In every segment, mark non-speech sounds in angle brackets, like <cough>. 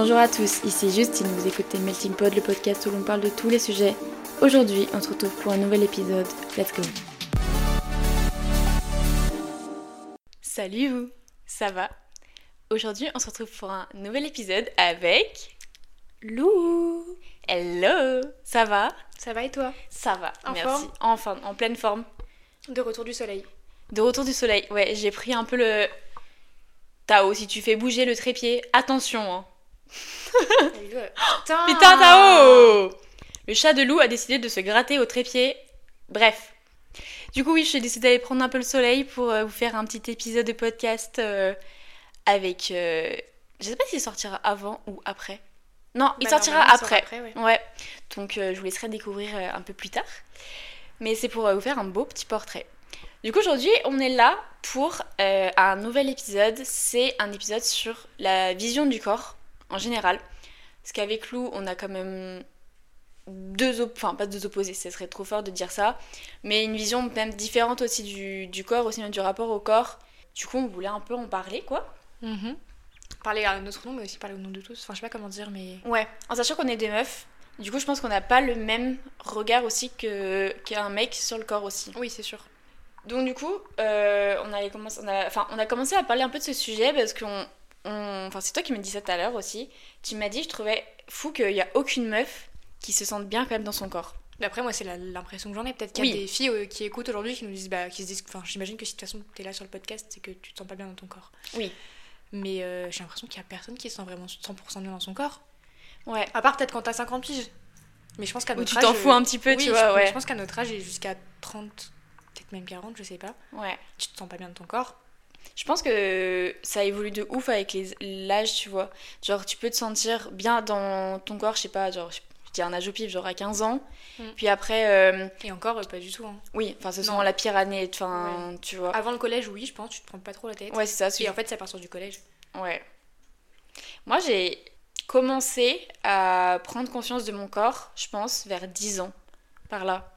Bonjour à tous, ici Justine, vous écoutez Melting Pod, le podcast où l'on parle de tous les sujets. Aujourd'hui, on se retrouve pour un nouvel épisode. Let's go Salut vous, ça va? Aujourd'hui, on se retrouve pour un nouvel épisode avec Lou. Hello, ça va? Ça va et toi? Ça va, En merci. forme? Enfin, en pleine forme. De retour du soleil. De retour du soleil, ouais, j'ai pris un peu le... Tao, si tu fais bouger le trépied, attention hein. Putain Putain, Tao Le chat de loup a décidé de se gratter au trépied. Bref. Du coup, oui, j'ai décidé d'aller prendre un peu le soleil pour euh, vous faire un petit épisode de podcast euh, avec. euh, Je sais pas s'il sortira avant ou après. Non, il Bah, sortira il sort après. ouais. Ouais. Donc, euh, je vous laisserai découvrir un peu plus tard. Mais c'est pour vous faire un beau petit portrait. Du coup, aujourd'hui, on est là pour un nouvel épisode. C'est un épisode sur la vision du corps en général. Parce qu'avec Lou, on a quand même deux enfin pas deux opposés, ce serait trop fort de dire ça, mais une vision même différente aussi du, du corps, aussi même du rapport au corps. Du coup, on voulait un peu en parler, quoi. Mhm. Parler à notre nom, mais aussi parler au nom de tous. Enfin, je sais pas comment dire, mais. Ouais, en sachant qu'on est des meufs, du coup, je pense qu'on n'a pas le même regard aussi que qu'un mec sur le corps aussi. Oui, c'est sûr. Donc du coup, euh, on, allait commencer, on, a, enfin, on a commencé à parler un peu de ce sujet parce qu'on... on- Enfin, c'est toi qui me dis ça tout à l'heure aussi. Tu m'as dit, je trouvais fou qu'il n'y a aucune meuf qui se sente bien quand même dans son corps. Mais après, moi, c'est l'impression que j'en ai. Peut-être qu'il y a Oui. des filles euh, qui écoutent aujourd'hui qui nous disent. Bah, qui se disent. Enfin, j'imagine que si de toute façon t'es là sur le podcast, c'est que tu te sens pas bien dans ton corps. Oui. Mais euh, j'ai l'impression qu'il y a personne qui se sent vraiment 100% bien dans son corps. Ouais. À part peut-être quand t'as 50 piges. Mais je pense qu'à Ou notre tu âge. t'en fous un petit peu, oui, tu je- vois, mais ouais. Je pense qu'à notre âge et jusqu'à 30, peut-être même 40, je sais pas. Ouais. Tu te sens pas bien dans ton corps. Je pense que ça évolue de ouf avec l'âge, tu vois. Genre, tu peux te sentir bien dans ton corps, je sais pas, genre, je dis un âge au pif, genre à 15 ans. Mm. Puis après, euh, Et encore, euh, pas du tout. hein. oui, enfin, c'est souvent la pire année, enfin, tu vois. Avant le collège, oui, je pense, tu te prends pas trop la tête. Ouais, c'est ça. Et en fait, c'est à partir du collège. Ouais. Moi, j'ai commencé à prendre conscience de mon corps, je pense, vers 10 ans, par là.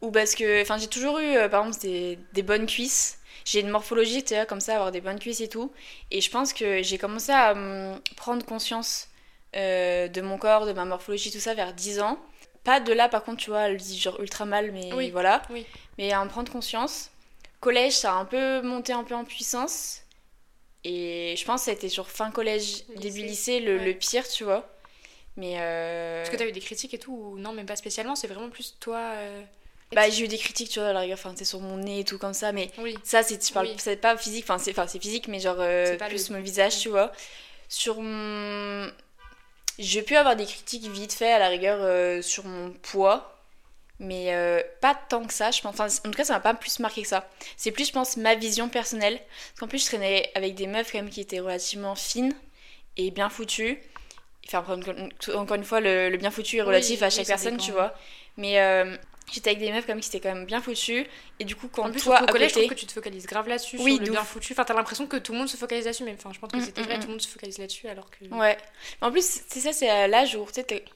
Ou parce que, enfin, j'ai toujours eu, euh, par exemple, des, des bonnes cuisses. J'ai une morphologie, tu vois, comme ça, avoir des bonnes cuisses et tout. Et je pense que j'ai commencé à hum, prendre conscience euh, de mon corps, de ma morphologie, tout ça, vers 10 ans. Pas de là, par contre, tu vois, elle dit genre ultra mal, mais Oui, voilà. oui. Mais à en prendre conscience. Collège, ça a un peu monté un peu en puissance. Et je pense que ça a été sur fin collège, Lycée. début lycée, le, Ouais. le pire, tu vois. Mais. euh, Est-ce que t'as eu des critiques et tout ou Non, même pas spécialement, c'est vraiment plus toi. euh, Bah, j'ai eu des critiques, tu vois, à la rigueur, enfin, c'est sur mon nez et tout comme ça, mais Oui. ça, c'est, je parle, Oui. c'est pas physique, enfin, c'est, enfin, c'est physique, mais genre, euh, plus le- mon visage, tu vois. Sur mon. J'ai pu avoir des critiques vite fait, à la rigueur, euh, sur mon poids, mais euh, pas tant que ça, je pense. Enfin, en tout cas, ça m'a pas plus marqué que ça. C'est plus, je pense, ma vision personnelle. Parce qu'en plus, je traînais avec des meufs, quand même, qui étaient relativement fines et bien foutues. Enfin, encore- une fois, le, le bien foutu est relatif Oui, à chaque personne, dépend. tu vois. Mais j'étais avec des meufs, comme qui étaient quand même bien foutues. Et du coup, quand En plus, toi, au collège, je trouve que tu te focalises grave là-dessus, Oui, sur le bien foutu. Enfin, t'as l'impression que tout le monde se focalise là-dessus, mais enfin, je pense que Mm, c'était mm, vrai, mm. tout le monde se focalise là-dessus, alors que. Ouais. En plus, c'est ça, c'est à l'âge où,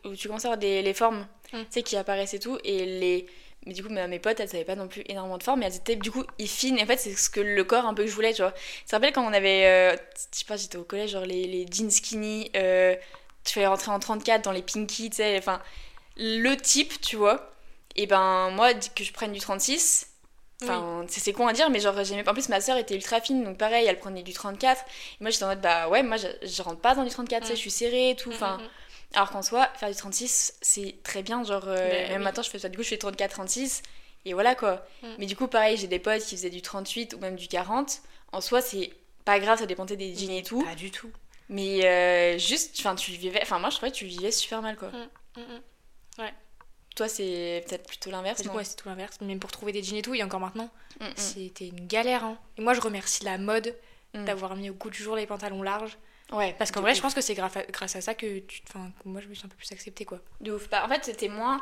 où tu commences à avoir des, les formes, Mm. tu sais, qui apparaissent et tout. Et les... Mais du coup, mes mes potes, elles avaient pas non plus énormément de formes, mais elles étaient du coup fines. Et en fait, c'est ce que le corps un peu que je voulais, tu vois. Tu te rappelles quand on avait, euh, je sais pas, j'étais au collège, genre les, les jeans skinny, euh, tu fais rentrer en 34 dans les pinky, tu sais, enfin, le type, tu vois. Et ben, moi, que je prenne du 36, Enfin, c'est- c'est con à dire, mais genre, j'aimais. En plus, ma soeur était ultra fine, donc pareil, elle prenait du 34. Et moi, j'étais en mode, bah ouais, moi, je, je rentre pas dans du 34, tu sais, Mm. je suis serrée et tout. Mm, Enfin, mm, mm. alors qu'en soi, faire du 36, c'est très bien. Genre, euh, Ben même oui. maintenant, je fais ça. Du coup, je fais 34-36. Et voilà quoi. Mais du coup, pareil, j'ai des potes qui faisaient du 38 ou même du 40. En soi, c'est pas grave, ça dépendait des jeans et tout. Pas du tout. Mais euh, juste, enfin, tu vivais. Enfin, moi, je trouvais que tu vivais super mal quoi. Mm. Toi, c'est peut-être plutôt l'inverse. Du coup, ouais, c'est tout l'inverse. Même pour trouver des jeans et tout, et encore maintenant, Mm, mm, c'était une galère. Hein. Et moi, je remercie la mode mm. d'avoir mis au goût du jour les pantalons larges. Ouais, Parce qu'en vrai, ouf. je pense que c'est grâce à, ça que, tu, enfin, que moi, je me suis un peu plus acceptée, quoi. De ouf. Bah, en fait, c'était moins.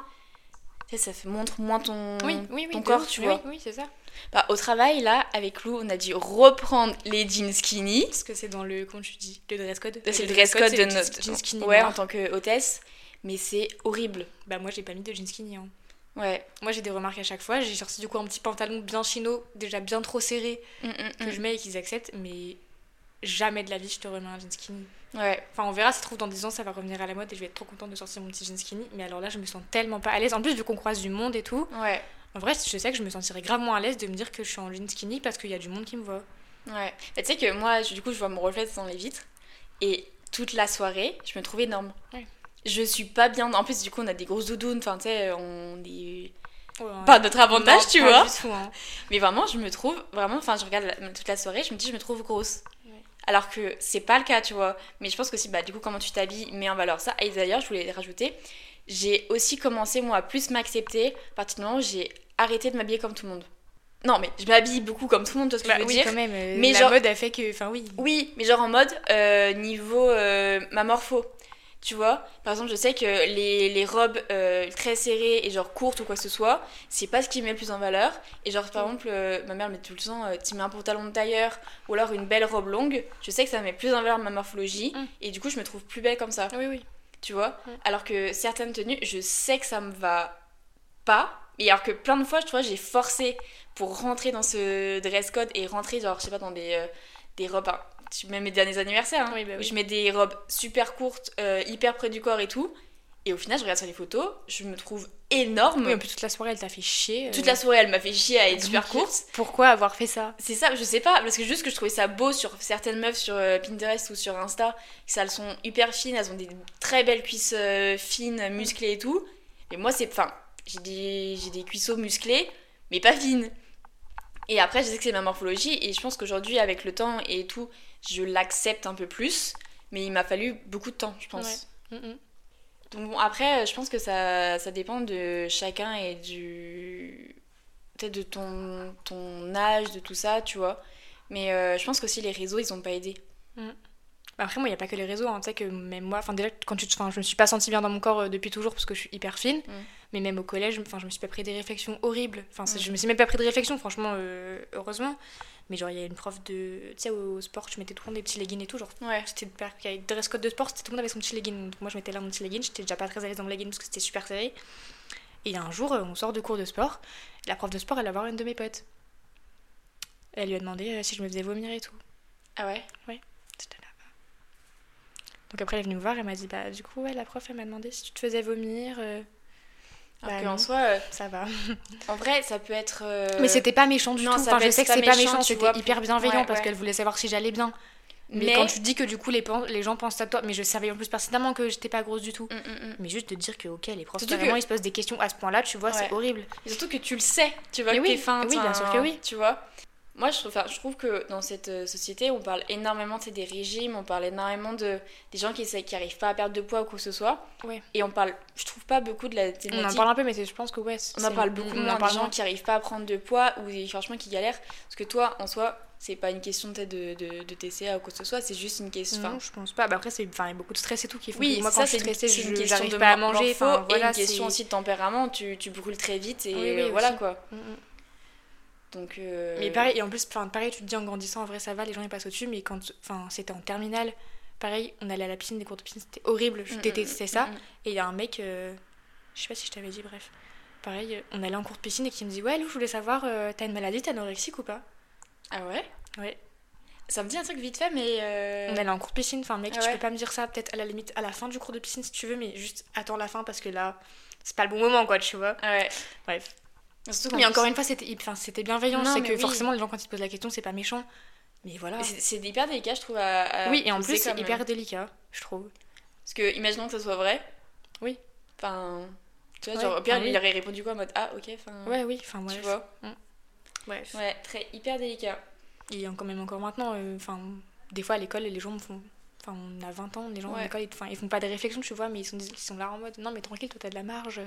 Tu sais, ça fait, montre moins ton, oui, oui, oui. ton corps, ouf. tu Oui, vois. Oui, c'est ça. Bah, au travail, là, avec Lou, on a dû reprendre les jeans skinny. Parce que c'est dans le, comment tu dis, le dress code. C'est le dress code de notre. jeans skinny ouais, en tant que hôtesse. Mais c'est horrible. Bah, moi, j'ai pas mis de jeans skinny. Hein. Ouais. Moi, j'ai des remarques à chaque fois. J'ai sorti du coup un petit pantalon bien chino, déjà bien trop serré, Mm, mm, que mm. je mets et qu'ils acceptent, mais jamais de la vie je te remets un jean skinny. Ouais. Enfin, on verra, ça se trouve dans 10 ans, ça va revenir à la mode et je vais être trop contente de sortir mon petit jean skinny. Mais alors là, je me sens tellement pas à l'aise. En plus, vu qu'on croise du monde et tout, Ouais. en vrai, je sais que je me sentirais gravement à l'aise de me dire que je suis en jean skinny parce qu'il y a du monde qui me voit. Ouais. Tu sais que moi, je- du coup, je vois mon reflet dans les vitres. Et toute la soirée, je me trouve énorme. Ouais. Je suis pas bien. En plus, du coup, on a des grosses doudounes. Enfin, tu sais, on est. Ouais, Pas notre avantage, non, tu vois. du tout, hein. Mais vraiment, je me trouve. Vraiment, enfin, je regarde la- toute la soirée, je me dis, je me trouve grosse. Ouais. Alors que c'est pas le cas, tu vois. Mais je pense que aussi, bah, du coup, comment tu t'habilles met en valeur ça. Et d'ailleurs, je voulais rajouter, j'ai aussi commencé, moi, à plus m'accepter à partir du moment où j'ai arrêté de m'habiller comme tout le monde. Non, mais je m'habille beaucoup comme tout le monde, tu vois ce que Bah je veux oui, dire. quand même. euh, Mais la genre- mode a fait que. Enfin, oui. Oui, mais genre en mode euh, niveau euh, ma morpho. Tu vois Par exemple, je sais que les, les robes euh, très serrées et genre courtes ou quoi que ce soit, c'est pas ce qui met le plus en valeur. Et genre, par exemple, euh, ma mère met tout le temps, euh, tu mets un pantalon de tailleur ou alors une belle robe longue, je sais que ça met plus en valeur ma morphologie Mm. et du coup, je me trouve plus belle comme ça. Oui, oui. Tu vois Mm. Alors que certaines tenues, je sais que ça me va pas. Et alors que plein de fois, tu vois, j'ai forcé pour rentrer dans ce dress code et rentrer, genre, je sais pas, dans des, des robes. hein, tu mets mes derniers anniversaires, hein, Oui, bah où je mets des robes super courtes, euh, hyper près du corps et tout. Et au final, je regarde sur les photos, je me trouve énorme. Oui, en plus, toute la soirée, elle t'a fait chier. euh. Toute la soirée, elle m'a fait chier à être super courte. Pourquoi avoir fait ça? C'est ça, je sais pas, parce que juste que je trouvais ça beau sur certaines meufs sur euh, Pinterest ou sur Insta, que ça, elles sont hyper fines, elles ont des très belles cuisses euh, fines, musclées et tout. Mais moi, c'est. Enfin, j'ai des, j'ai des cuisseaux musclés, mais pas fines. Et après, je sais que c'est ma morphologie, et je pense qu'aujourd'hui, avec le temps et tout, je l'accepte un peu plus, mais il m'a fallu beaucoup de temps, je pense. Mm, mm. Donc bon, après, je pense que ça, ça dépend de chacun et du... Peut-être de ton, ton âge, de tout ça, tu vois. Mais euh, je pense qu'aussi les réseaux, ils ont pas aidé. Bah Après, moi, il n'y a pas que les réseaux. hein. Tu sais que même moi, enfin, déjà, quand tu te... enfin, je me suis pas sentie bien dans mon corps euh, depuis toujours parce que je suis hyper fine. Mm. Mais même au collège, enfin, je me suis pas pris des réflexions horribles. Enfin, c'est- Mm. je me suis même pas pris de réflexion, franchement, euh, heureusement. Mais genre, il y a une prof de. Tu sais, au sport, je mettais tout le temps des petits leggings et tout. Genre, Ouais. c'était de il y avait dress code de sport, c'était tout le monde avait son petit legging. Donc moi, je mettais là mon petit legging. J'étais déjà pas très à l'aise dans le legging parce que c'était super serré. Et il y a un jour, euh, on sort de cours de sport. La prof de sport, elle va voir une de mes potes. Elle lui a demandé euh, si je me faisais vomir et tout. Ah ouais? Là. Donc après, elle est venue me voir, elle m'a dit Bah, du coup, ouais, la prof, elle m'a demandé si tu te faisais vomir. euh, Alors Bah qu'en soi, euh, ça va. <laughs> en vrai, ça peut être. euh, Mais c'était pas méchant du non, tout. ça Enfin, je sais que pas c'est pas méchant, c'était hyper bienveillant ouais, parce ouais. qu'elle voulait savoir si j'allais bien. Mais, Mais- quand tu dis que du coup les, gens pensent à toi, mais je savais en plus pertinemment que j'étais pas grosse du tout. Mm, mm, mm. Mais juste de dire que ok les profs vraiment que- ils se posent des questions à ce point-là, tu vois, c'est horrible. Et surtout que tu le sais, tu vois Mais que oui, t'es fin. oui, bien sûr que oui. Tu vois moi, je enfin, je trouve que dans cette euh, société, on parle énormément des régimes, on parle énormément de, des gens qui essaient- qui arrivent pas à perdre de poids ou quoi que ce soit. Ouais. Et on parle, je trouve pas beaucoup de la On thématique en parle un peu, mais je pense que ouais. On en parle beaucoup on en moins parle des gens moins. qui arrivent pas à prendre de poids ou des, franchement qui galèrent. Parce que toi, en soi, c'est pas une question de, de, de TCA ou quoi que ce soit, c'est juste une question. Non, je pense pas. Bah après, c'est enfin, il y a beaucoup de stress et tout qui font oui, que moi c'est quand ça, je c'est suis stressée, c'est une je question de pas à manger. Enfin, et voilà, une question aussi de tempérament. Tu, tu brûles très vite et Oui, oui, euh, voilà aussi. quoi. Mm, mm. Donc. euh, Mais pareil, et en plus, enfin, pareil, tu te dis en grandissant, en vrai, ça va, les gens ils passent au-dessus, mais quand enfin, c'était en terminale, pareil, on allait à la piscine, des cours de piscine, c'était horrible, je mm, détestais mm, ça. mm, mm. Et il y a un mec, euh, je sais pas si je t'avais dit, bref, pareil, euh, on allait en cours de piscine et qui me dit Ouais, Lou, je voulais savoir, euh, t'as une maladie, t'es anorexique ou pas? Ah ouais? Ouais. Ça me dit un truc vite fait, mais. On allait en cours de piscine, enfin, mec, Ah tu peux pas me dire ça, peut-être à la limite à la fin du cours de piscine si tu veux, mais juste attends la fin parce que là, c'est pas le bon moment, quoi, tu vois. Ah ouais. Bref. Mais encore une fois, c'était enfin, bienveillant, c'est que oui. forcément, les gens, quand ils te posent la question, c'est pas méchant. Mais voilà. c'est- hyper délicat, je trouve. À, à Oui, et en plus, c'est euh, hyper délicat, je trouve. Parce que, imaginons que ça soit vrai. Oui. Enfin. Tu vois, Ouais, genre, au pire, oui. il aurait répondu quoi en mode Ah, ok, enfin. Ouais, oui, enfin, Tu bref. vois Bref. Ouais, très hyper délicat. Et quand même encore maintenant, euh, enfin, des fois à l'école, les gens me font. Enfin, on a 20 ans, les gens à l'école, ils, ils font pas des réflexions, tu vois, mais ils sont, ils sont là en mode non, mais tranquille, toi t'as de la marge. euh.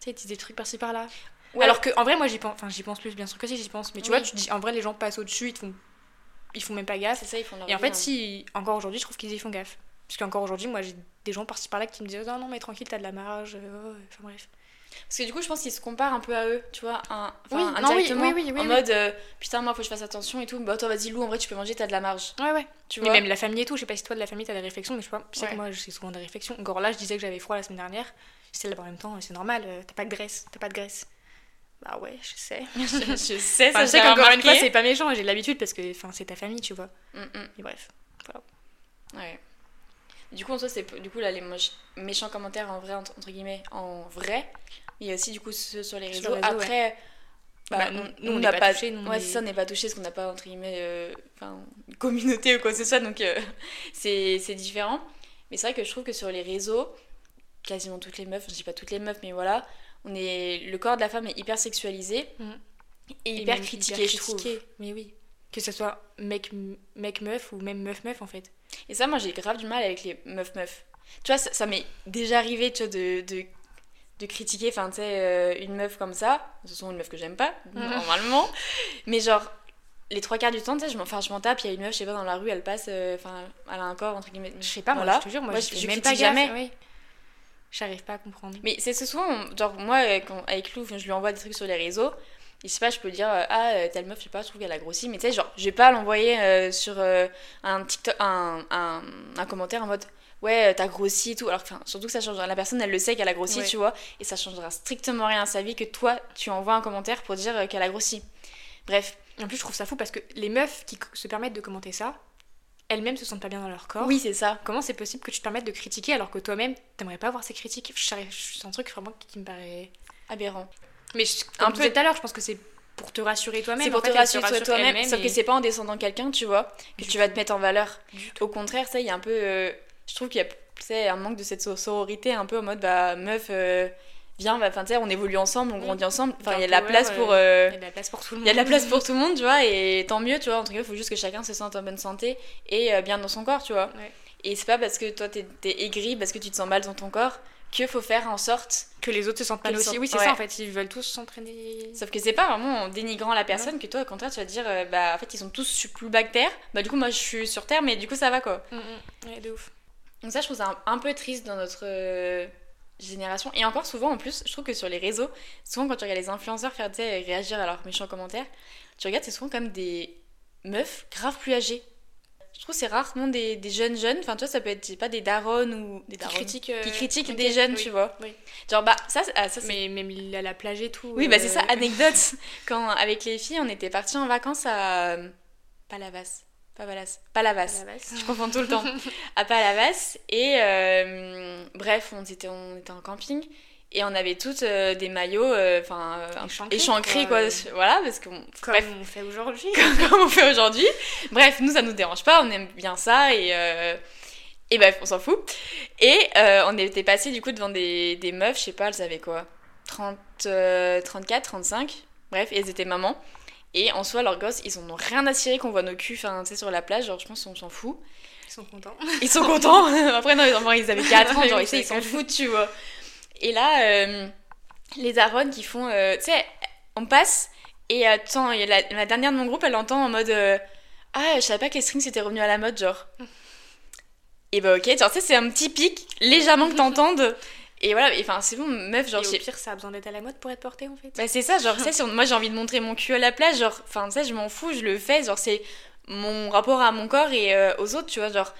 Tu sais, ils disent des trucs par-ci par-là. Ouais. Alors que, en vrai, moi j'y pense, enfin, j'y pense plus, bien sûr que si, j'y pense, mais tu Oui. vois, tu dis, en vrai, les gens passent au-dessus, ils te font, ils font même pas gaffe. C'est ça, ils font leur Et en fait, hein. si, encore aujourd'hui, je trouve qu'ils y font gaffe. Parce qu'encore aujourd'hui, moi j'ai des gens par-ci par-là qui me disent non, non, mais tranquille, t'as de la marge. euh, oh, Enfin bref. Parce que du coup, je pense qu'ils se comparent un peu à eux, tu vois, un... Oui, non, oui, oui, oui, oui, en mode euh, putain, moi faut que je fasse attention et tout. Bah, toi, vas-y, Lou, en vrai, tu peux manger, t'as de la marge. Ouais, ouais. Tu Mais vois même la famille et tout, je sais pas si toi de la famille t'as des réflexions, mais je sais pas, je sais Ouais. que moi j'ai souvent des réflexions. Encore là, je disais que j'avais froid la semaine dernière. J'étais là en même temps, c'est normal, euh, t'as pas de graisse, t'as pas de graisse. Bah ouais, je sais. je, <laughs> je sais, Enfin, ça je sais qu'encore une fois, c'est pas méchant, j'ai l'habitude parce que c'est ta famille, tu vois. Mm, mm. Et bref. Ouais. Du coup, en soi, c'est du coup là les méchants commentaires en vrai entre, guillemets en vrai. Il y a aussi du coup ceux sur les Sur réseaux. les réseaux, Après, bah, Bah, on- nous- nous, nous, on n'a pas touchés, nous, on ouais, est- ça, on n'est pas touché parce qu'on n'a pas entre guillemets, euh, une communauté ou quoi que ce soit, donc euh, <laughs> c'est c'est différent. Mais c'est vrai que je trouve que sur les réseaux, quasiment toutes les meufs, je dis pas toutes les meufs, mais voilà, on est le corps de la femme est hyper sexualisé Mhm. et hyper critiqué, je trouve. critiqué, Mais oui. Que ce soit mec, mec meuf ou même meuf meuf en fait. Et ça, moi, j'ai grave du mal avec les meufs-meufs. Tu vois, ça, ça m'est déjà arrivé, tu vois, de, de, de critiquer, enfin, tu sais, euh, une meuf comme ça. Toute façon, une meuf que j'aime pas, Mhm. normalement. Mais genre, les trois quarts du temps, tu sais, je m'en je m'en tape, il y a une meuf, je sais pas, dans la rue, elle passe, euh, enfin, elle a un corps, entre guillemets. Je sais pas, moi, Voilà. je te jure, moi, Moi, je, je- même pas jamais. oui. J'arrive pas à comprendre. Mais c'est souvent, genre, moi, euh, quand, avec Lou, je lui envoie des trucs sur les réseaux. Et je sais pas, je peux dire, euh, ah, euh, telle meuf, je sais pas, je trouve qu'elle a grossi. Mais tu sais, genre, je vais pas l'envoyer euh, sur euh, un TikTok, un, un, un commentaire en mode, ouais, t'as grossi et tout. Alors, enfin, surtout que ça change. La personne, elle le sait qu'elle a grossi, Ouais. tu vois. Et ça changera strictement rien à sa vie que toi, tu envoies un commentaire pour dire qu'elle a grossi. Bref. En plus, je trouve ça fou parce que les meufs qui se permettent de commenter ça, elles-mêmes se sentent pas bien dans leur corps. Oui, c'est ça. Comment c'est possible que tu te permettes de critiquer alors que toi-même, t'aimerais pas voir ces critiques? C'est un truc vraiment qui me paraît. Aberrant. Mais je, Un un peu- tout à l'heure, je pense que c'est pour te rassurer toi-même. C'est pour en te fait, rassurer rassure toi-même, sauf que c'est pas en descendant quelqu'un, tu vois, que Du tu vas te mettre en valeur. Au contraire, ça, il y a un peu. euh, je trouve qu'il y a un manque de cette so- sororité, un peu en mode, bah, meuf, euh, viens, enfin, tu sais, on évolue ensemble, on Mm. grandit ensemble. Enfin, il y a de la place pour. euh, euh, Il y a de la place pour tout le il monde. y a de la place pour <laughs> tout le monde, tu vois, et tant mieux, tu vois. En tout cas, il faut juste que chacun se sente en bonne santé et euh, bien dans son corps, tu vois. Ouais. Et c'est pas parce que toi t'es t'es aigri, parce que tu te sens mal dans ton corps, qu'il faut faire en sorte. Que les autres se sentent mal aussi. Oui, c'est ouais. ça en fait. Ils veulent tous s'entraîner. Sauf que c'est pas vraiment en dénigrant la personne que toi, au contraire, tu vas te dire, euh, bah, en fait, ils sont tous que terre. Bah, du coup, moi, je suis sur terre, mais du coup, ça va, quoi. Mm, mm. Ouais, de ouf. Donc ça, je trouve ça un, un peu triste dans notre euh, génération. Et encore souvent, en plus, je trouve que sur les réseaux, souvent quand tu regardes les influenceurs faire réagir à leurs méchants commentaires, tu regardes, c'est souvent comme des meufs grave plus âgées. Je trouve que c'est rarement des, des jeunes jeunes. Enfin, tu vois, ça peut être pas des darons ou des Qui critiquent. euh, qui critiquent ok, des jeunes, oui, tu vois. oui. Genre, bah, ça, ah, ça Mais même il a la plage et tout. oui, bah c'est ça, euh, anecdote. <laughs> Quand avec les filles, on était partis en vacances à euh, Palavas. Pavalas. Palavas. base. Je confonds tout le temps. <laughs> à Palavas. Et euh, bref, on était, on était en camping. Et on avait toutes euh, des maillots, euh, enfin, euh, Échancrés, quoi. quoi. Voilà, parce que, bon, Comme bref, on fait aujourd'hui. <laughs> comme on fait aujourd'hui. Bref, nous, ça nous dérange pas, on aime bien ça. Et, euh, et bref, on s'en fout. Et on était passé du coup devant des, des meufs, je sais pas, elles avaient quoi? 30, euh, 34, 35. Bref, et elles étaient mamans. Et en soi, leurs gosses, ils en ont rien à cirer qu'on voit nos culs, enfin, tu sais, sur la plage. Genre, je pense qu'on s'en fout. Ils sont contents. Ils sont contents. <laughs> <laughs> Après, non, ils avaient 4 ans, genre, ils, s'en foutent, tu vois. Et là, euh, les arons qui font. euh, tu sais, on passe, et attends, y a la, la dernière de mon groupe, elle entend en mode. euh, ah, je savais pas que les strings étaient revenus à la mode, genre. <laughs> Et bah, ok, genre, tu sais, c'est un petit pic, légèrement que t'entendes. Et voilà, enfin, c'est bon, meuf, genre, Et au pire, ça a besoin d'être à la mode pour être porté en fait. bah c'est ça, genre, sais, <laughs> si on- moi j'ai envie de montrer mon cul à la plage, genre, enfin, sais, je m'en fous, je le fais, genre, c'est mon rapport à mon corps et euh, aux autres, tu vois, genre.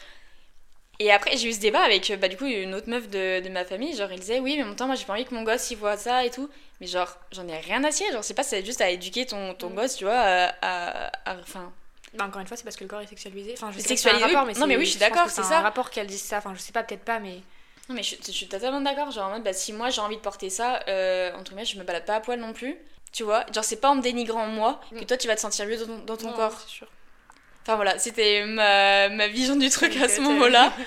Et après, j'ai eu ce débat avec, euh, bah, du coup, une autre meuf de, de ma famille, genre, elle disait, oui, mais en même temps, moi j'ai pas envie que mon gosse il voit ça et tout. Mais genre, j'en ai rien à cirer, genre, c'est pas, c'est juste à éduquer ton, ton Mm. gosse, tu vois, à. à- Enfin. Bah, encore une fois, c'est parce que le corps est sexualisé. Enfin, je sais Sexualisé, un rapport, oui. mais Non, mais oui, je suis d'accord, c'est un ça. rapport qu'elle dise ça. Enfin, je sais pas, peut-être pas, mais. Non, mais je, je suis totalement d'accord, genre, en mode, bah, si moi j'ai envie de porter ça, euh, entre guillemets, je me balade pas à poil non plus, tu vois. Genre, c'est pas en me dénigrant moi que Mm. toi tu vas te sentir mieux dans ton, dans ton Non, corps. sûr. Enfin voilà, c'était ma, ma vision du truc à ce moment-là. <laughs>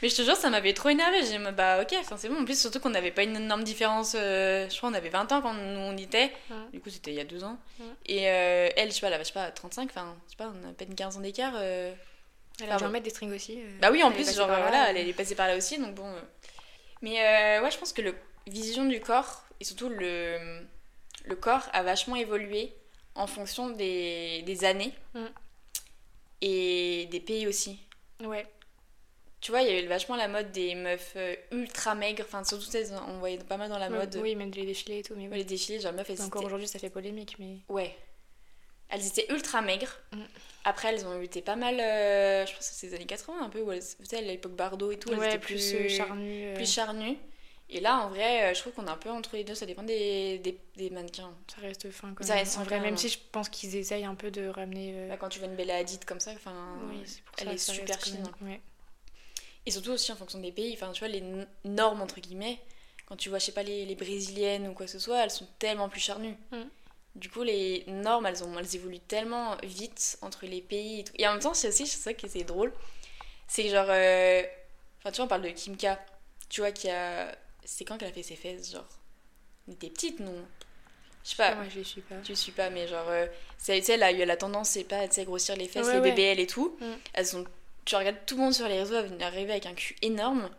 Mais je te jure, ça m'avait trop énervé. J'ai dit, bah ok, c'est bon. En plus, surtout qu'on n'avait pas une énorme différence. euh, je crois qu'on avait 20 ans quand nous on y était. Ouais. Du coup, c'était il y a deux ans. Ouais. Et euh, elle, je sais pas, elle avait, je sais pas, 35, enfin, je sais pas, on a à peine 15 ans d'écart. euh. Elle a en mettre des strings aussi. euh, Bah oui, en elle plus, genre, là, voilà, euh. elle est passée par là aussi, donc bon. euh. Mais euh, ouais, je pense que le vision du corps, et surtout le, le corps, a vachement évolué en fonction des, des années Mm. et des pays aussi. Ouais. Tu vois, il y avait vachement la mode des meufs euh, ultra maigres, enfin, surtout, on voyait pas mal dans la mode. Oui, même les défilés et tout. Mais Ouais. Les défilés, genre, meufs, elles Encore aujourd'hui, ça fait polémique, mais. Ouais. Elles étaient ultra maigres. Mm. Après, elles ont été pas mal, euh, je pense que c'est les années 80 un peu, où elles, sais, à l'époque Bardot et tout, elles ouais, étaient plus plus, euh, charnu. euh, plus charnues. Et là, en vrai, je trouve qu'on est un peu entre les deux, ça dépend des, des, des mannequins. Ça reste fin quand Ça même. reste en fin, vrai, même si je pense qu'ils essayent un peu de ramener. euh, Là, quand tu vois une belle Hadid comme ça, enfin, oui, elle ça est ça super fine. même- ouais. Et surtout aussi en fonction des pays, enfin, tu vois, les normes, entre guillemets, quand tu vois, je sais pas, les, les brésiliennes ou quoi que ce soit, elles sont tellement plus charnues. Mm. Du coup, les normes, elles, ont, elles évoluent tellement vite entre les pays et tout. Et en même temps, c'est aussi c'est ça qui c'est drôle. C'est que genre. euh, Enfin, tu vois, on parle de Kim K. Tu vois, qui a. C'est quand qu'elle a fait ses fesses Genre? Elle était petite, non Je sais pas. Moi, je les suis pas. Tu suis pas, mais genre. euh, c'est- tu sais, elle a eu la tendance, c'est pas, sais, grossir les fesses, Ouais, les ouais. BBL et tout. Mm. Elles sont. Tu regardes tout le monde sur les réseaux arriver avec un cul énorme.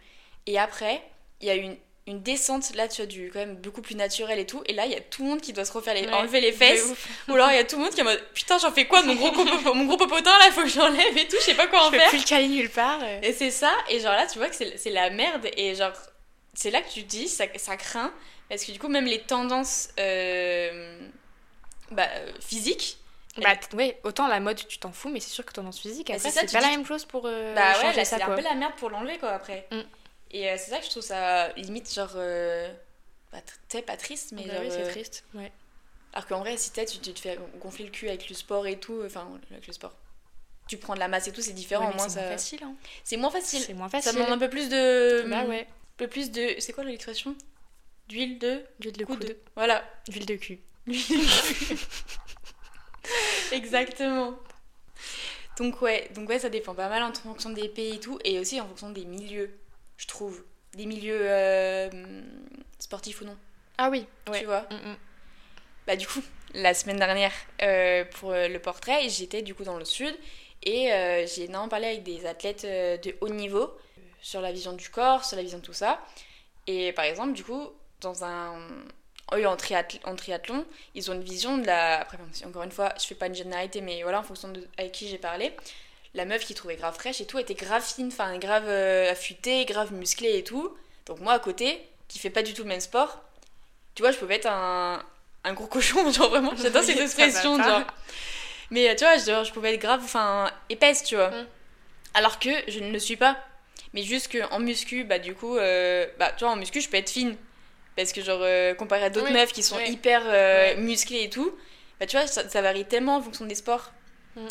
Et après, il y a une, une descente là, tu vois, du quand même beaucoup plus naturel et tout. Et là, il y a tout le monde qui doit se refaire les, Ouais. enlever les fesses. Ou alors, il y a tout le monde qui est en mode Putain, j'en fais quoi de mon gros, popo- <laughs> mon gros popotin là, faut que j'enlève et tout, je sais pas quoi en Je peux faire. plus le caler nulle part. euh. Et c'est ça, et genre là, tu vois que c'est la merde, et genre, c'est là que tu te dis, ça, ça craint, parce que du coup, même les tendances euh, bah, euh, physiques, Bah, ouais, autant la mode, tu t'en fous, mais c'est sûr que tendance physique, Bah, après, c'est ça, c'est tu pas la même chose pour euh, bah ouais, c'est un peu la merde pour l'enlever, quoi, après. Mm. Et euh, c'est ça que je trouve ça limite, genre, euh, bah, sais, pas triste, mais Bah genre. oui, c'est euh, triste. Ouais. alors qu'en vrai, si t'es, tu, tu te fais gonfler le cul avec le sport et tout, enfin, avec le sport. Tu prends de la masse et tout, c'est différent, Ouais, au mais moins c'est moins ça. facile. Hein. C'est moins facile. C'est moins Ça facile. demande un peu plus de. Bah ouais. Un peu plus de. C'est quoi l'expression D'huile de. D'huile de coude. coude. Voilà. D'huile de cul. <laughs> Exactement. Donc ouais, donc ouais, ça dépend pas mal en fonction des pays et tout, et aussi en fonction des milieux, je trouve. Des milieux euh, sportifs ou non, Ah oui, ouais. tu vois. Mm, mm. Bah du coup, <laughs> la semaine dernière, euh, pour euh, le portrait, j'étais du coup dans le sud, et euh, j'ai énormément parlé avec des athlètes de haut niveau, sur la vision du corps, sur la vision de tout ça. Et par exemple, du coup, dans un... Eux, en, triathl- en triathlon, ils ont une vision de la... Après, encore une fois, je fais pas une généralité, mais voilà, en fonction de avec qui j'ai parlé, la meuf qui trouvait grave fraîche et tout était grave fine, enfin grave euh, affûtée, grave musclée et tout. Donc moi, à côté, qui fait pas du tout le même sport, tu vois, je pouvais être un, un gros <laughs> cochon, genre vraiment, j'adore cette expression, genre. Mais euh, tu vois, genre, je pouvais être grave, enfin, épaisse, tu vois. Mm. Alors que je ne le suis pas. Mais juste qu'en muscu, bah du coup, euh, bah tu vois, en muscu, je peux être fine. Parce que genre, euh, comparé à d'autres Oui, meufs qui sont oui. hyper musclées et tout, bah tu vois, ça, ça varie tellement en fonction des sports. Mm.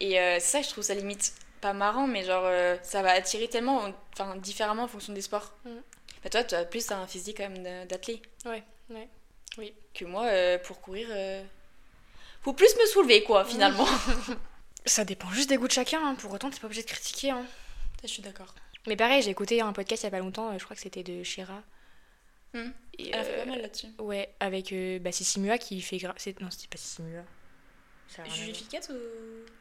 Et euh, c'est ça que je trouve ça limite pas marrant, mais genre, euh, ça va attirer tellement, enfin, différemment en fonction des sports. Mm. Bah toi, tu as plus un physique quand même d'a- d'athlète Ouais, ouais. Oui. que moi euh, pour courir. euh, Faut plus me soulever, quoi, finalement. <laughs> Ça dépend juste des goûts de chacun, hein. pour autant, t'es pas obligé de critiquer. Hein. Ça, je suis d'accord. Mais pareil, j'ai écouté un podcast il y a pas longtemps, je crois que c'était de Shira. Hmm. Et, Elle a fait pas mal là-dessus. Ouais, avec euh, bah, Sissi Mua qui fait grave. Non, c'était pas Sissi Mua. Julie. Ficat ou.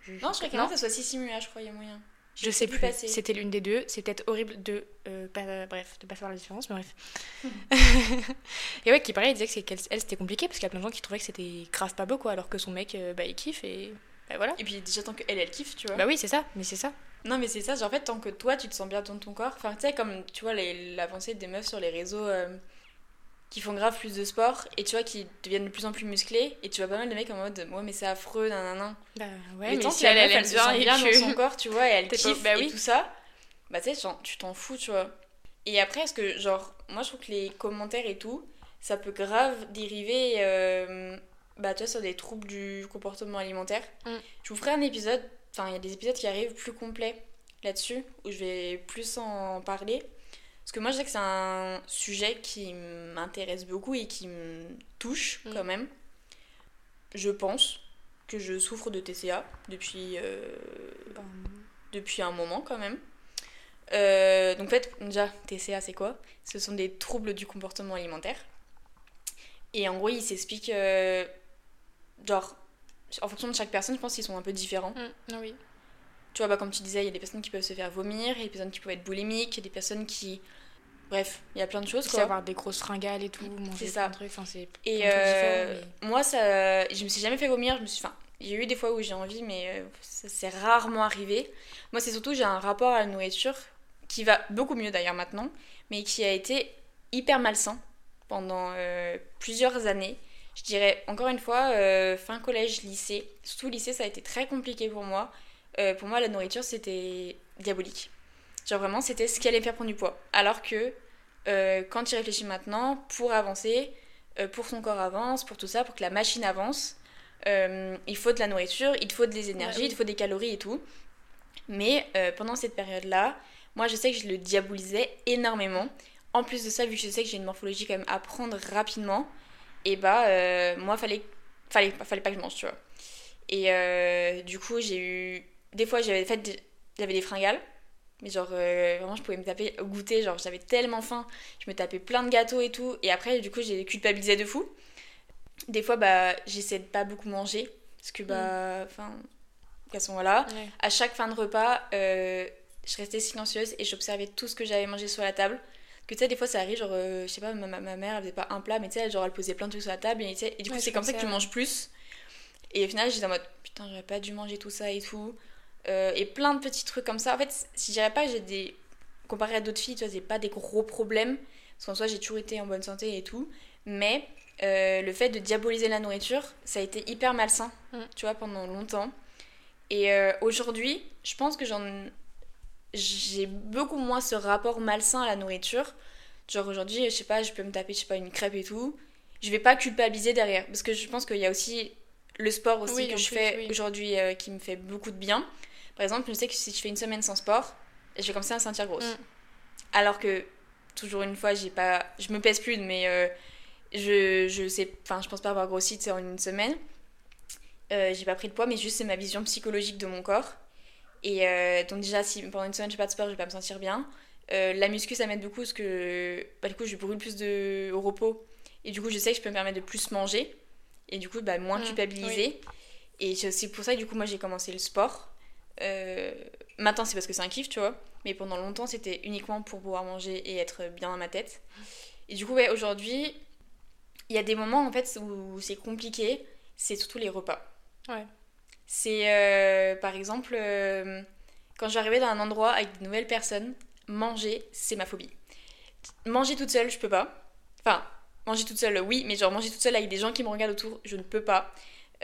Julie Non, je crois que ça soit Sissi Mua, je crois, il y a moyen. Je sais plus. passer. C'était l'une des deux. C'est peut-être horrible de euh, pas, bref, de pas savoir la différence, mais bref. <laughs> et ouais, qui pareil, il disait que c'est qu'elle elle, c'était compliqué parce qu'il y a plein de gens qui trouvaient que c'était grave pas beau quoi, alors que son mec euh, bah il kiffe et bah, voilà. Et puis déjà, tant qu'elle, elle kiffe, tu vois. Bah oui, c'est ça, mais c'est ça. Non, mais c'est ça, genre, en fait, tant que toi, tu te sens bien dans ton corps. Enfin, tu sais, comme tu vois l'avancée des meufs sur les réseaux euh, qui font grave plus de sport et tu vois, qui deviennent de plus en plus musclés. Et tu vois pas mal de mecs en mode, ouais, mais c'est affreux, nanana. Bah ouais, mais, mais, tant si elle, elle, elle, aime se sent et bien que- dans son corps, tu vois, et elle <laughs> kiffe bah et oui. tout ça, bah tu sais, genre, tu t'en fous, tu vois. Et après, est-ce que, genre, moi, je trouve que les commentaires et tout, ça peut grave dériver, euh, bah, tu vois, sur des troubles du comportement alimentaire. Mm. Je vous ferai un épisode, enfin, il y a des épisodes qui arrivent plus complets là-dessus, où je vais plus en parler. Parce que moi, je sais que c'est un sujet qui m'intéresse beaucoup et qui me touche Mm. quand même. Je pense que je souffre de TCA depuis, euh, Ben, depuis un moment quand même. Euh, donc en fait, déjà, TCA c'est quoi? Ce sont des troubles du comportement alimentaire. Et en gros, ils s'expliquent, euh, genre, en fonction de chaque personne, je pense qu'ils sont un peu différents. mm, ah oui. Tu vois, bah, comme tu disais, il y a des personnes qui peuvent se faire vomir, il y a des personnes qui peuvent être boulimiques, il y a des personnes qui... Bref, il y a plein de choses C'est quoi. avoir des grosses fringales et tout, manger ça. plein de trucs, enfin c'est Et euh, moi, ça, je me suis jamais fait vomir. Je me suis, enfin, il y a eu des fois où j'ai envie, mais euh, ça s'est rarement arrivé. Moi, c'est surtout j'ai un rapport à la nourriture qui va beaucoup mieux d'ailleurs maintenant, mais qui a été hyper malsain pendant euh, plusieurs années. Je dirais encore une fois, euh, fin collège, lycée, surtout lycée, ça a été très compliqué pour moi. Pour moi, la nourriture, c'était diabolique. Genre vraiment, c'était ce qui allait me faire prendre du poids. Alors que euh, quand tu réfléchis maintenant, pour avancer, euh, pour son corps avance, pour tout ça, pour que la machine avance, euh, il faut de la nourriture, il te faut des énergies, Ouais, oui. il te faut des calories et tout. Mais euh, pendant cette période-là, moi je sais que je le diabolisais énormément. En plus de ça, vu que je sais que j'ai une morphologie quand même à prendre rapidement, et bah euh, moi fallait, fallait, fallait pas que je mange, tu vois. Et du coup, j'ai eu. Des fois, j'avais fait j'avais des fringales. Mais genre, euh, vraiment, je pouvais me taper au goûter. Genre, j'avais tellement faim. Je me tapais plein de gâteaux et tout. Et après, du coup, j'ai culpabilisé de fou. Des fois, bah, j'essaie de pas beaucoup manger. Parce que, bah, enfin, de toute façon, voilà. Ouais. À chaque fin de repas, euh, je restais silencieuse et j'observais tout ce que j'avais mangé sur la table. Que tu sais, des fois, ça arrive, genre, euh, je sais pas, ma, mère, elle faisait pas un plat, mais tu sais, genre, elle posait plein de trucs sur la table. Et, et du coup, Ouais, c'est comme ça comme que tu ça. manges plus. Et au final, j'étais en mode, putain, j'aurais pas dû manger tout ça et tout. Euh, et plein de petits trucs comme ça. En fait, je dirais pas que j'ai des. Comparé à d'autres filles, tu vois, j'ai pas des gros problèmes. Parce qu'en soi, j'ai toujours été en bonne santé et tout. Mais euh, le fait de diaboliser la nourriture, ça a été hyper malsain, Mm. tu vois, pendant longtemps. Et euh, aujourd'hui, je pense que j'en. J'ai beaucoup moins ce rapport malsain à la nourriture. Genre aujourd'hui, je sais pas, je peux me taper, je sais pas, une crêpe et tout. Je vais pas culpabiliser derrière. Parce que je pense qu'il y a aussi le sport aussi Oui, que je plus, fais oui. aujourd'hui euh, qui me fait beaucoup de bien. Par exemple, je sais que si je fais une semaine sans sport, je vais comme ça me sentir grosse. Mm. Alors que, toujours une fois, j'ai pas. Je me pèse plus, mais euh, je, je sais. Enfin, je pense pas avoir grossi en une semaine. Euh, j'ai pas pris de poids, mais juste c'est ma vision psychologique de mon corps. Et euh, donc, déjà, si pendant une semaine je fais pas de sport, je vais pas me sentir bien. Euh, la muscu, ça m'aide beaucoup parce que bah, du coup, je brûle plus de, au repos. Et du coup, je sais que je peux me permettre de plus manger. Et du coup, bah, moins Mm, culpabiliser. Et c'est aussi pour ça que du coup, moi, j'ai commencé le sport. Euh, maintenant, c'est parce que c'est un kiff, tu vois. Mais pendant longtemps, c'était uniquement pour pouvoir manger et être bien dans ma tête. Et du coup, ouais, aujourd'hui, il y a des moments en fait où c'est compliqué. C'est surtout les repas. Ouais. C'est euh, par exemple euh, quand j'arrivais dans un endroit avec de nouvelles personnes, manger, c'est ma phobie. Manger toute seule, je peux pas. Enfin, manger toute seule, oui, mais genre manger toute seule avec des gens qui me regardent autour, je ne peux pas.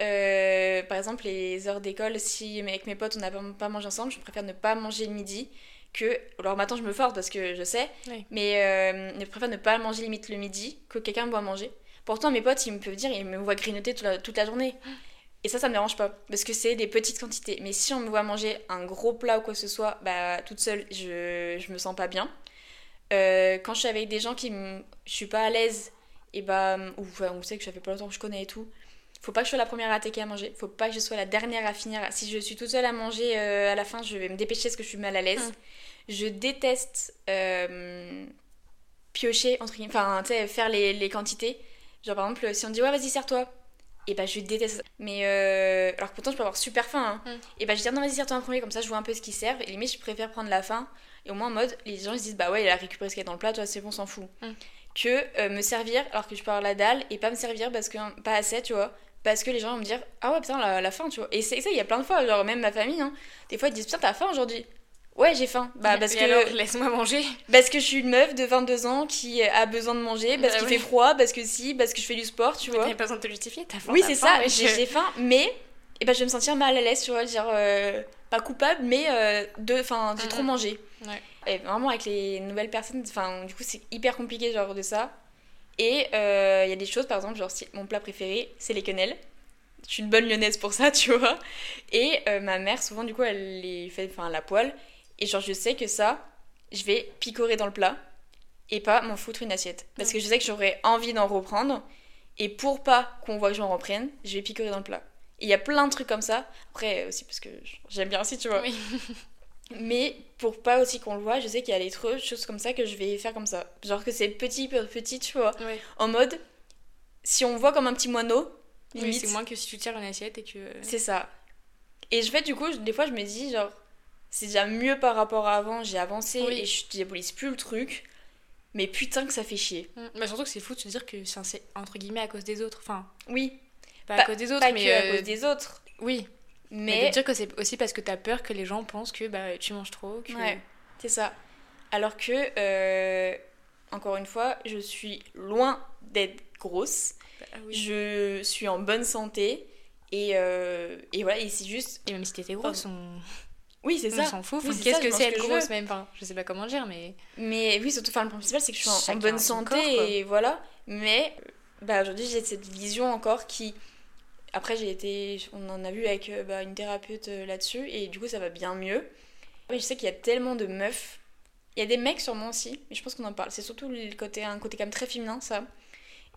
Euh, par exemple, les heures d'école, si avec mes potes on n'a pas, mangé ensemble, je préfère ne pas manger le midi que. Alors maintenant, je me force parce que je sais, Oui. mais euh, je préfère ne pas manger limite le midi que quelqu'un me voit manger. Pourtant, mes potes, ils me peuvent dire, ils me voient grignoter toute la, toute la journée. Et ça, ça me dérange pas, parce que c'est des petites quantités. Mais si on me voit manger un gros plat ou quoi que ce soit, bah, toute seule, je, je me sens pas bien. Euh, quand je suis avec des gens qui me, je suis pas à l'aise, et bah, ou enfin, on sait que ça fait pas longtemps que je connais et tout, faut pas que je sois la première à attaquer à manger, faut pas que je sois la dernière à finir. Si je suis toute seule à manger euh, à la fin, je vais me dépêcher parce que je suis mal à l'aise. Mm. Je déteste euh, piocher, entre guillemets, enfin, tu sais, faire les, les quantités. Genre, par exemple, si on dit, ouais, vas-y, sers-toi. Et bah, je déteste ça. Mais, euh, alors que pourtant, je peux avoir super faim. hein. Mm. Et bah, je dis, non, vas-y, sers-toi en premier, comme ça, je vois un peu ce qu'ils servent. Et limite, je préfère prendre la faim. Et au moins, en mode, les gens ils se disent, bah ouais, il a récupéré ce qu'il y a dans le plat, toi, c'est bon, on s'en fout. Mm. Que euh, me servir alors que je peux avoir la dalle et pas me servir parce que, pas assez, tu vois. Parce que les gens vont me dire, ah ouais, putain, la, la faim, tu vois. Et c'est ça, il y a plein de fois, genre, même ma famille, hein, des fois, ils disent, putain, t'as faim aujourd'hui. Ouais, j'ai faim. Bah, parce Et que. laisse-moi manger. Parce que je suis une meuf de 22 ans qui a besoin de manger, parce Bah qu'il fait froid, parce que si, parce que je fais du sport, tu vois. T'avais pas besoin de te justifier, t'as faim. Oui, t'as c'est ça, j'ai je- faim, mais et ben, je vais me sentir mal à l'aise, tu vois, dire euh, pas coupable, mais euh, de, enfin, j'ai Mhm. trop mangé. Ouais. Et vraiment, avec les nouvelles personnes, enfin, du coup, c'est hyper compliqué, genre, de ça. Et euh, il y a des choses, par exemple, genre, si mon plat préféré, c'est les quenelles. Je suis une bonne lyonnaise pour ça, <laughs> tu vois. Et euh, ma mère, souvent, du coup, elle les fait, enfin, à la poêle. Et genre, je sais que ça, je vais picorer dans le plat et pas m'en foutre une assiette. Parce que je sais que j'aurais envie d'en reprendre. Et pour pas qu'on voit que j'en reprenne, je vais picorer dans le plat. Et il y a plein de trucs comme ça. Après, aussi parce que j'aime bien aussi, tu vois. Oui. <laughs> Mais pour pas aussi qu'on le voit, je sais qu'il y a des trucs, choses comme ça que je vais faire comme ça. Genre que c'est petit, petit, tu vois. Ouais. En mode, si on voit comme un petit moineau, Oui, limite, c'est moins que si tu tires une assiette et que. c'est ça. Et je fais du coup, des fois je me dis genre, c'est déjà mieux par rapport à avant, j'ai avancé Oui. et je diabolise plus le truc. Mais putain que ça fait chier. Mm. Bah, surtout que c'est fou de se dire que c'est entre guillemets à cause des autres. Enfin, Oui, pas Pas- à cause des autres, pas mais. que à euh, cause des autres. Oui. Mais, Mais, de dire que c'est aussi parce que t'as peur que les gens pensent que bah, tu manges trop. Que... ouais, c'est ça. Alors que, euh, encore une fois, je suis loin d'être grosse. Bah, oui. Je suis en bonne santé. Et, euh, et voilà, et c'est juste Et même si t'étais grosse, on... Oui, c'est On ça. s'en fout. Oui, Qu'est-ce que c'est être grosse? même enfin, Je sais pas comment dire, mais. Mais oui, surtout, enfin, le principal, c'est que je suis en- bonne santé corps, et voilà. Mais bah, aujourd'hui, j'ai cette vision encore qui. Après, j'ai été. On en a vu avec euh, bah, une thérapeute euh, là-dessus et du coup, ça va bien mieux. Mais je sais qu'il y a tellement de meufs. Il y a des mecs sûrement aussi, mais je pense qu'on en parle. C'est surtout le côté, un côté quand même très féminin, ça.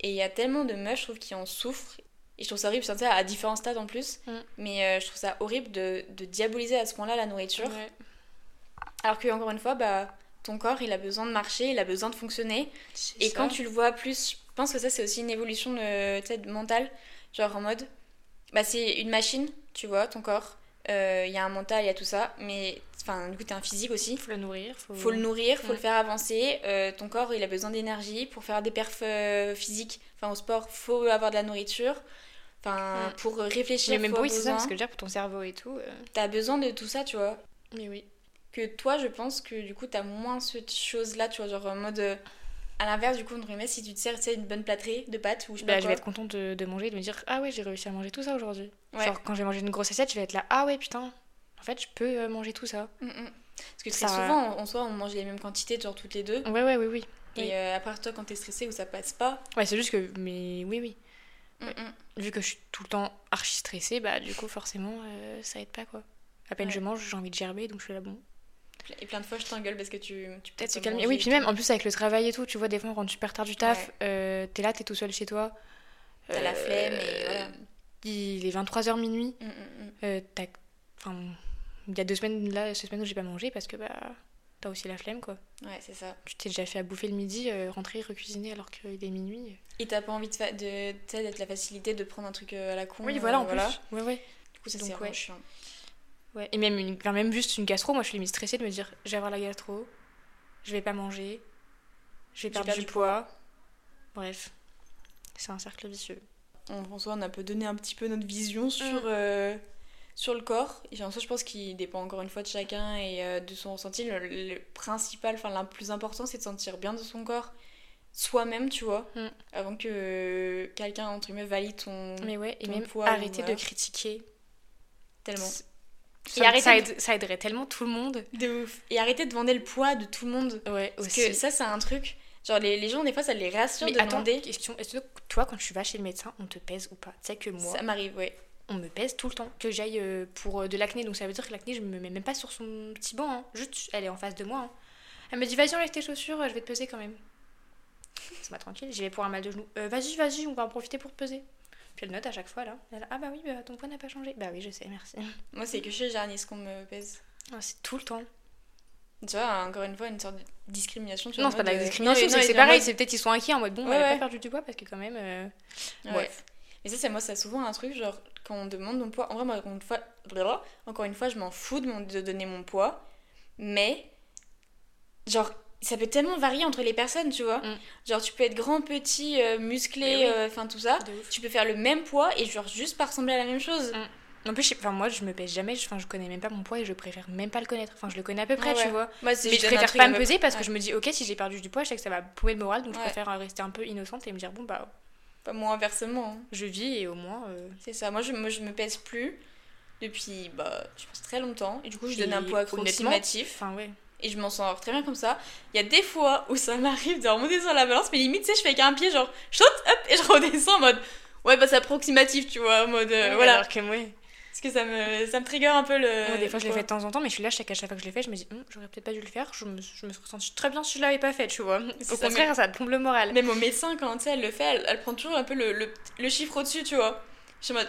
Et il y a tellement de meufs, je trouve, qui en souffrent. Et je trouve ça horrible, c'est à différents stades en plus. Mm. Mais euh, je trouve ça horrible de, de diaboliser à ce point-là la nourriture. Ouais. Alors que, encore une fois, bah, ton corps, il a besoin de marcher, il a besoin de fonctionner. Et ça. quand tu le vois plus, je pense que ça, c'est aussi une évolution de mentale. Genre en mode, bah, c'est une machine, tu vois, ton corps. Euh, Il y a un mental, il y a tout ça. Mais, enfin, du coup, t'es un physique aussi. Faut le nourrir. Faut, Faut le nourrir, faut Ouais. le faire avancer. Euh, ton corps, il a besoin d'énergie pour faire des perfs euh, physiques. Enfin, au sport, faut avoir de la nourriture. Enfin, Ouais. pour réfléchir, Mais même oui, c'est ça, parce que déjà pour ton cerveau et tout. euh, T'as besoin de tout ça, tu vois. Mais oui. que toi, je pense que du coup, t'as moins cette chose-là, tu vois, genre en mode. À l'inverse, du coup, entre guillemets, si tu te sers, une bonne plâtrée de pâtes ou je sais Bah, pas je vais être contente de, de manger et de me dire Ah ouais, j'ai réussi à manger tout ça aujourd'hui. Ouais. Genre, quand je vais manger une grosse assiette, je vais être là Ah ouais, putain, en fait, je peux euh, manger tout ça. Mm, mm. Parce que très Ça- souvent, en soi, on mange les mêmes quantités, genre toutes les deux. Ouais, ouais, oui, oui. Oui. Et euh, après, toi, quand t'es stressé ou ça passe pas. Ouais, c'est juste que. Mais oui, oui. mm. Vu que je suis tout le temps archi stressée, bah, du coup, forcément, euh, ça aide pas quoi. À peine Ouais. je mange, j'ai envie de gerber, donc je suis là, bon. Et plein de fois, je t'engueule parce que tu, tu peux pas calmer. Oui, puis même, en plus, avec le travail et tout, tu vois, des fois, on rentre super tard du taf, Ouais. euh, t'es là, t'es tout seul chez toi. T'as la euh, flemme et voilà. Il est 23h minuit. Mm, mm, mm. Euh, t'as- Enfin, il y a deux semaines, là, cette semaine où j'ai pas mangé parce que bah, t'as aussi la flemme quoi. Ouais, c'est ça. Tu t'es déjà fait à bouffer le midi, euh, rentrer, recuisiner alors qu'il est minuit. Et t'as pas envie de, fa- d'être la facilité de prendre un truc euh, à la con. Oui, voilà, euh, en plus. Ouais, ouais. Du coup, ça, c'est vraiment chiant. Ouais. Et même, une... enfin, même juste une gastro, moi je suis limite stressée de me dire je vais avoir la gastro, je vais pas manger, je vais perdre du du poids. Bref, c'est un cercle vicieux. En François, on a peu donné un petit peu notre vision sur, Mm. euh, sur le corps. Et en soi, je pense qu'il dépend encore une fois de chacun et euh, de son ressenti. Le, le principal, enfin, le plus important, c'est de sentir bien de son corps soi-même, tu vois, Mm. avant que quelqu'un, entre guillemets, valide ton. Mais ouais, et ton même poids arrêter de critiquer. Tellement. Ça, Et arrêter ça, de- aide- ça aiderait tellement tout le monde. De ouf. Et arrêter de demander le poids de tout le monde. Ouais, Parce aussi. que ça, c'est un truc. Genre, les, les gens, des fois, ça les rassure Mais de attends, demander. question, est-ce que toi, quand tu vas chez le médecin, on te pèse ou pas? Tu sais que moi, Ça m'arrive, ouais. on me pèse tout le temps. Que j'aille euh, pour euh, de l'acné, donc ça veut dire que l'acné, je me mets même pas sur son petit banc. hein. Juste, elle est en face de moi. hein. Elle me dit, vas-y, enlève tes chaussures, je vais te peser quand même. Ça m'a tranquille, j'y vais pour un mal de genou. Euh, vas-y, vas-y, on va en profiter pour te peser. Puis elle note à chaque fois là. Elle, ah bah oui, bah, ton poids n'a pas changé. Bah oui, je sais, merci. <laughs> Moi, c'est que chez Jarnis qu'on me pèse. Ah, c'est tout le temps. Tu vois, encore une fois, une sorte de discrimination. tu Non, c'est pas de la euh, discrimination, c'est pareil, mode- c'est peut-être ils sont inquiets en mode bon, Ouais, elle a ouais. pas perdu du poids parce que quand même. euh, Ouais. Bref. Mais ça, c'est moi, c'est souvent un truc, genre, quand on demande mon poids. En vrai, moi, encore une fois, encore une fois je m'en fous de, mon- de donner mon poids. Mais, genre, ça peut tellement varier entre les personnes, tu vois. Mm. Genre, tu peux être grand, petit, euh, musclé, oui. euh, enfin tout ça. Tu peux faire le même poids et, genre, juste pas ressembler à la même chose. En plus, enfin, moi, je me pèse jamais, enfin, je connais même pas mon poids et je préfère même pas le connaître. Enfin, je le connais à peu près, Ouais, tu vois. Moi, Mais je préfère pas me peu- peser parce que ouais. je me dis, ok, si j'ai perdu du poids, je sais que ça va paumer le moral, donc je préfère rester un peu innocente et me dire, bon, bah, Pas moi, inversement. hein. je vis et au moins. euh, C'est ça. Moi je, moi, je me pèse plus depuis, bah, je pense très longtemps. Et du coup, je Et donne un poids approximatif. Enfin, ouais. Et je m'en sors très bien comme ça. Il y a des fois où ça m'arrive de remonter sur la balance, mais limite, tu sais, je fais avec un pied, genre, je saute, hop, et je redescends en mode, ouais, bah, c'est approximatif, tu vois, en mode, euh, voilà. Alors que, ouais. Parce que ça me, ça me trigger un peu le. Moi, des fois, je l'ai fait de temps en temps, mais je suis là, chaque, à chaque fois que je l'ai fait, je me dis, Hum, j'aurais peut-être pas dû le faire. Je me, je me suis ressentie très bien si je l'avais pas fait, tu vois. Au ça, contraire, ça te plombe le moral. Même au médecin, quand elle le fait, elle, elle prend toujours un peu le, le, le chiffre au-dessus, tu vois. Je suis en mode,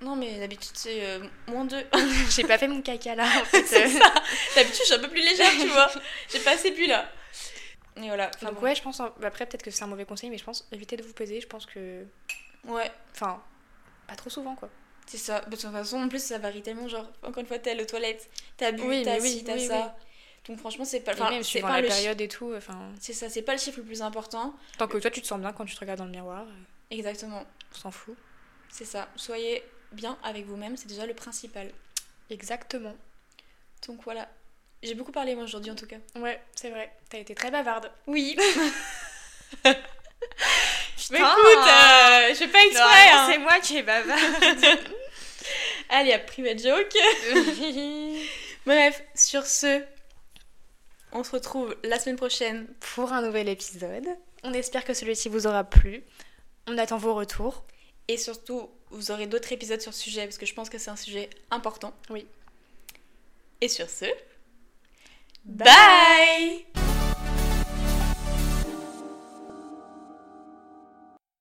non, mais d'habitude, c'est euh, moins 2. <laughs> J'ai pas fait mon caca là, en <laughs> fait. c'est ça. D'habitude, je suis un peu plus légère, tu vois. <laughs> J'ai pas assez bu là. Et voilà. Enfin, Donc, bon. ouais, je pense. Après, peut-être que c'est un mauvais conseil, mais je pense évitez de vous peser. Je pense que. Ouais. Enfin, pas trop souvent, quoi. C'est ça, de toute façon, en plus, ça varie tellement. Genre, encore une fois, t'es aux toilettes, t'as bu, Oui, t'as oui, t'as oui, ça. Donc, franchement, c'est pas. Enfin, même c'est suivant pas la période et tout, enfin. C'est ça, c'est pas le chiffre le plus important. Tant que toi, tu te sens bien quand tu te regardes dans le miroir, euh, Exactement, on s'en fout. c'est ça. Soyez bien avec vous-même, c'est déjà le principal. Exactement. Donc voilà. J'ai beaucoup parlé moi aujourd'hui en tout cas. Ouais, c'est vrai. T'as été très bavarde. Oui. <laughs> Mais écoute, euh, je fais pas exprès. hein. c'est moi qui est bavarde. <laughs> Allez, à private joke. <laughs> Bref, sur ce, on se retrouve la semaine prochaine. Pour un nouvel épisode. On espère que celui-ci vous aura plu. On attend vos retours. Et surtout, vous aurez d'autres épisodes sur ce sujet parce que je pense que c'est un sujet important. Oui. Et sur ce, bye